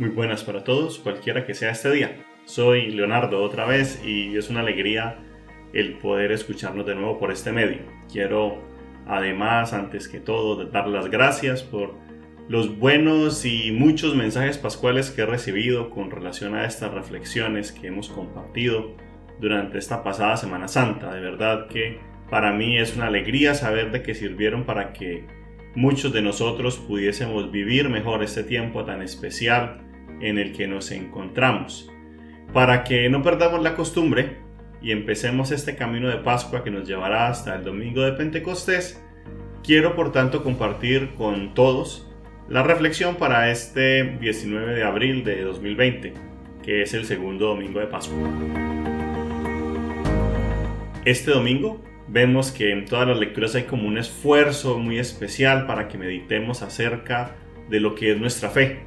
Muy buenas para todos, cualquiera que sea este día. Soy Leonardo otra vez y es una alegría el poder escucharnos de nuevo por este medio. Quiero además, antes que todo, dar las gracias por los buenos y muchos mensajes pascuales que he recibido con relación a estas reflexiones que hemos compartido durante esta pasada Semana Santa. De verdad que para mí es una alegría saber de que sirvieron para que muchos de nosotros pudiésemos vivir mejor este tiempo tan especial en el que nos encontramos. Para que no perdamos la costumbre y empecemos este camino de Pascua que nos llevará hasta el domingo de Pentecostés, quiero por tanto compartir con todos la reflexión para este 19 de abril de 2020, que es el segundo domingo de Pascua. Este domingo vemos que en todas las lecturas hay como un esfuerzo muy especial para que meditemos acerca de lo que es nuestra fe,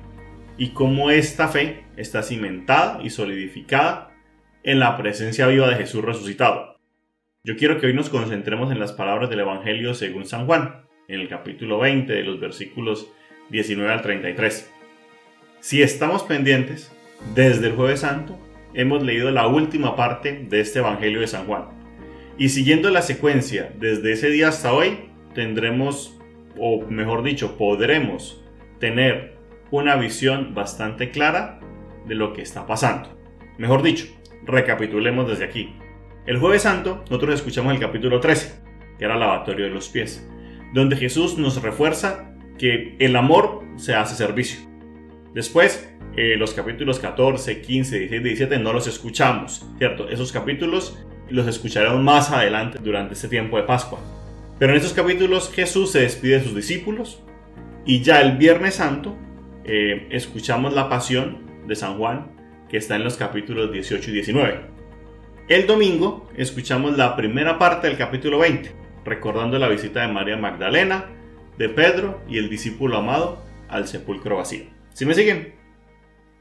y cómo esta fe está cimentada y solidificada en la presencia viva de Jesús resucitado. Yo quiero que hoy nos concentremos en las palabras del Evangelio según San Juan, en el capítulo 20 de los versículos 19 al 33. Si estamos pendientes, desde el jueves santo hemos leído la última parte de este Evangelio de San Juan. Y siguiendo la secuencia desde ese día hasta hoy, tendremos, o mejor dicho, podremos tener una visión bastante clara de lo que está pasando. Mejor dicho, recapitulemos desde aquí. El jueves santo nosotros escuchamos el capítulo 13, que era el lavatorio de los pies, donde Jesús nos refuerza que el amor se hace servicio. Después, eh, los capítulos 14, 15, 16, 17 no los escuchamos, ¿cierto? Esos capítulos los escucharemos más adelante durante este tiempo de Pascua. Pero en estos capítulos Jesús se despide de sus discípulos y ya el Viernes Santo eh, escuchamos la pasión de San Juan, que está en los capítulos 18 y 19. El domingo escuchamos la primera parte del capítulo 20, recordando la visita de María Magdalena, de Pedro y el discípulo amado al sepulcro vacío. ¿Sí me siguen?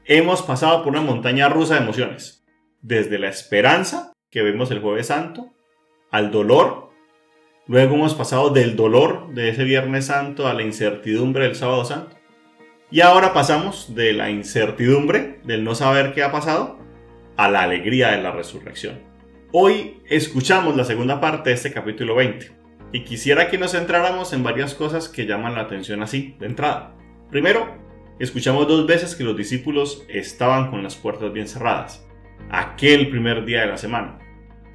Hemos pasado por una montaña rusa de emociones, desde la esperanza que vemos el jueves santo, al dolor, luego hemos pasado del dolor de ese viernes santo a la incertidumbre del sábado santo, y ahora pasamos de la incertidumbre, del no saber qué ha pasado, a la alegría de la resurrección. Hoy escuchamos la segunda parte de este capítulo 20 y quisiera que nos centráramos en varias cosas que llaman la atención así, de entrada. Primero, escuchamos dos veces que los discípulos estaban con las puertas bien cerradas, aquel primer día de la semana.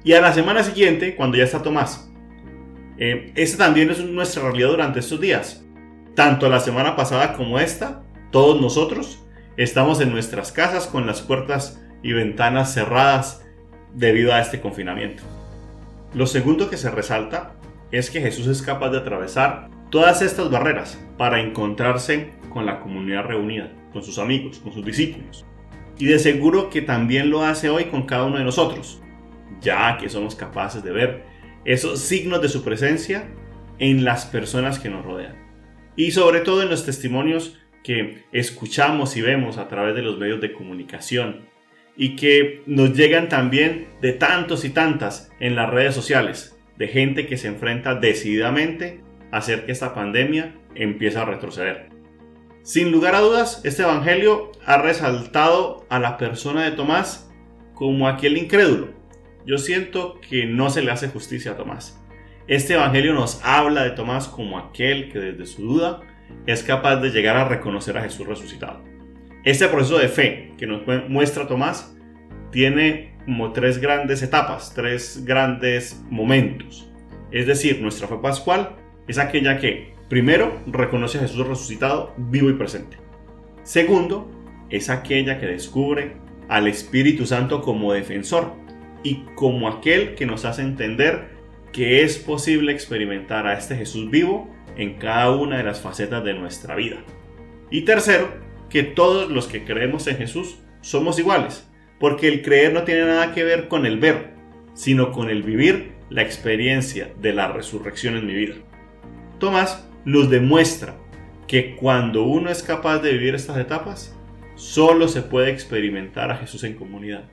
Y a la semana siguiente, cuando ya está Tomás. Eh, esta también es nuestra realidad durante estos días. Tanto la semana pasada como esta, todos nosotros estamos en nuestras casas con las puertas y ventanas cerradas debido a este confinamiento. Lo segundo que se resalta es que Jesús es capaz de atravesar todas estas barreras para encontrarse con la comunidad reunida, con sus amigos, con sus discípulos. Y de seguro que también lo hace hoy con cada uno de nosotros, ya que somos capaces de ver esos signos de su presencia en las personas que nos rodean. Y sobre todo en los testimonios que escuchamos y vemos a través de los medios de comunicación y que nos llegan también de tantos y tantas en las redes sociales, de gente que se enfrenta decididamente a hacer que esta pandemia empiece a retroceder. Sin lugar a dudas, este Evangelio ha resaltado a la persona de Tomás como aquel incrédulo. Yo siento que no se le hace justicia a Tomás. Este Evangelio nos habla de Tomás como aquel que desde su duda es capaz de llegar a reconocer a Jesús resucitado. Este proceso de fe que nos muestra Tomás tiene como tres grandes etapas, tres grandes momentos. Es decir, nuestra fe pascual es aquella que, primero, reconoce a Jesús resucitado, vivo y presente. Segundo, es aquella que descubre al Espíritu Santo como defensor y como aquel que nos hace entender que es posible experimentar a este Jesús vivo en cada una de las facetas de nuestra vida. Y tercero, que todos los que creemos en Jesús somos iguales, porque el creer no tiene nada que ver con el ver, sino con el vivir la experiencia de la resurrección en mi vida. Tomás nos demuestra que cuando uno es capaz de vivir estas etapas, solo se puede experimentar a Jesús en comunidad.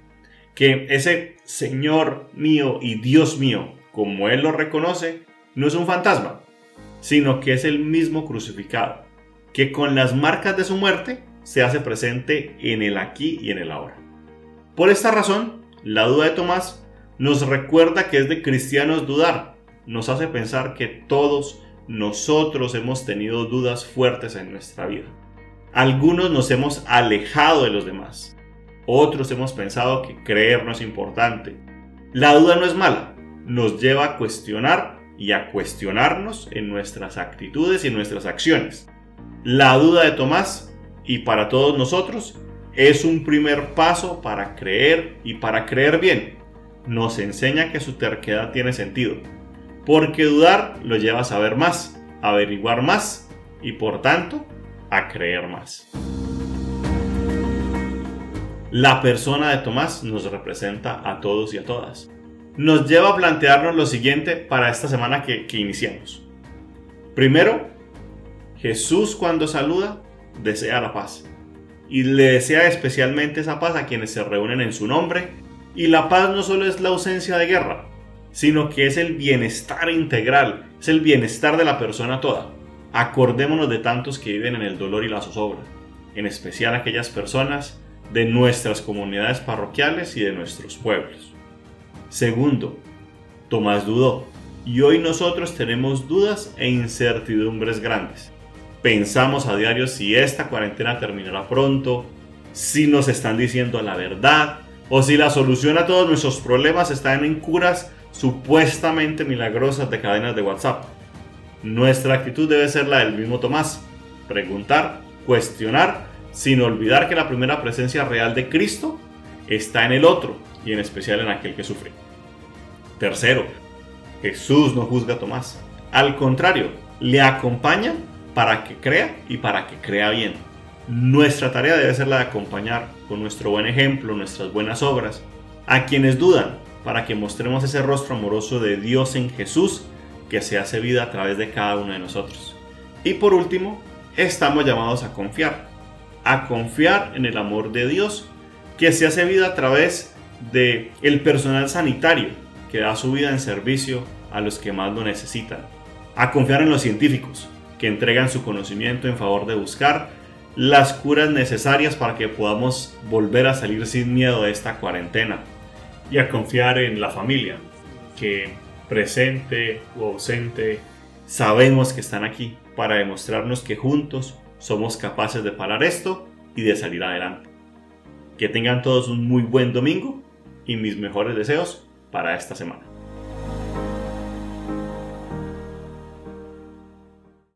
Que ese Señor mío y Dios mío, como Él lo reconoce, no es un fantasma, sino que es el mismo crucificado, que con las marcas de su muerte se hace presente en el aquí y en el ahora. Por esta razón, la duda de Tomás nos recuerda que es de cristianos dudar, nos hace pensar que todos nosotros hemos tenido dudas fuertes en nuestra vida. Algunos nos hemos alejado de los demás, otros hemos pensado que creer no es importante. La duda no es mala, nos lleva a cuestionar y a cuestionarnos en nuestras actitudes y nuestras acciones. La duda de Tomás y para todos nosotros es un primer paso para creer y para creer bien. Nos enseña que su terquedad tiene sentido, porque dudar lo lleva a saber más, a averiguar más y por tanto a creer más. La persona de Tomás nos representa a todos y a todas. Nos lleva a plantearnos lo siguiente para esta semana que, iniciamos. Primero, Jesús cuando saluda desea la paz. Y le desea especialmente esa paz a quienes se reúnen en su nombre. Y la paz no solo es la ausencia de guerra, sino que es el bienestar integral, es el bienestar de la persona toda. Acordémonos de tantos que viven en el dolor y la zozobra, en especial aquellas personas de nuestras comunidades parroquiales y de nuestros pueblos. Segundo, Tomás dudó, y hoy nosotros tenemos dudas e incertidumbres grandes. Pensamos a diario si esta cuarentena terminará pronto, si nos están diciendo la verdad, o si la solución a todos nuestros problemas está en curas supuestamente milagrosas de cadenas de WhatsApp. Nuestra actitud debe ser la del mismo Tomás, preguntar, cuestionar, sin olvidar que la primera presencia real de Cristo está en el otro y en especial en aquel que sufre. Tercero, Jesús no juzga a Tomás. Al contrario, le acompaña para que crea y para que crea bien. Nuestra tarea debe ser la de acompañar con nuestro buen ejemplo, nuestras buenas obras, a quienes dudan, para que mostremos ese rostro amoroso de Dios en Jesús que se hace vida a través de cada uno de nosotros. Y por último, estamos llamados a confiar, a confiar en el amor de Dios que se hace vida a través de el personal sanitario que da su vida en servicio a los que más lo necesitan, a confiar en los científicos que entregan su conocimiento en favor de buscar las curas necesarias para que podamos volver a salir sin miedo de esta cuarentena. Y a confiar en la familia, que presente o ausente, sabemos que están aquí para demostrarnos que juntos somos capaces de parar esto y de salir adelante. Que tengan todos un muy buen domingo y mis mejores deseos para esta semana.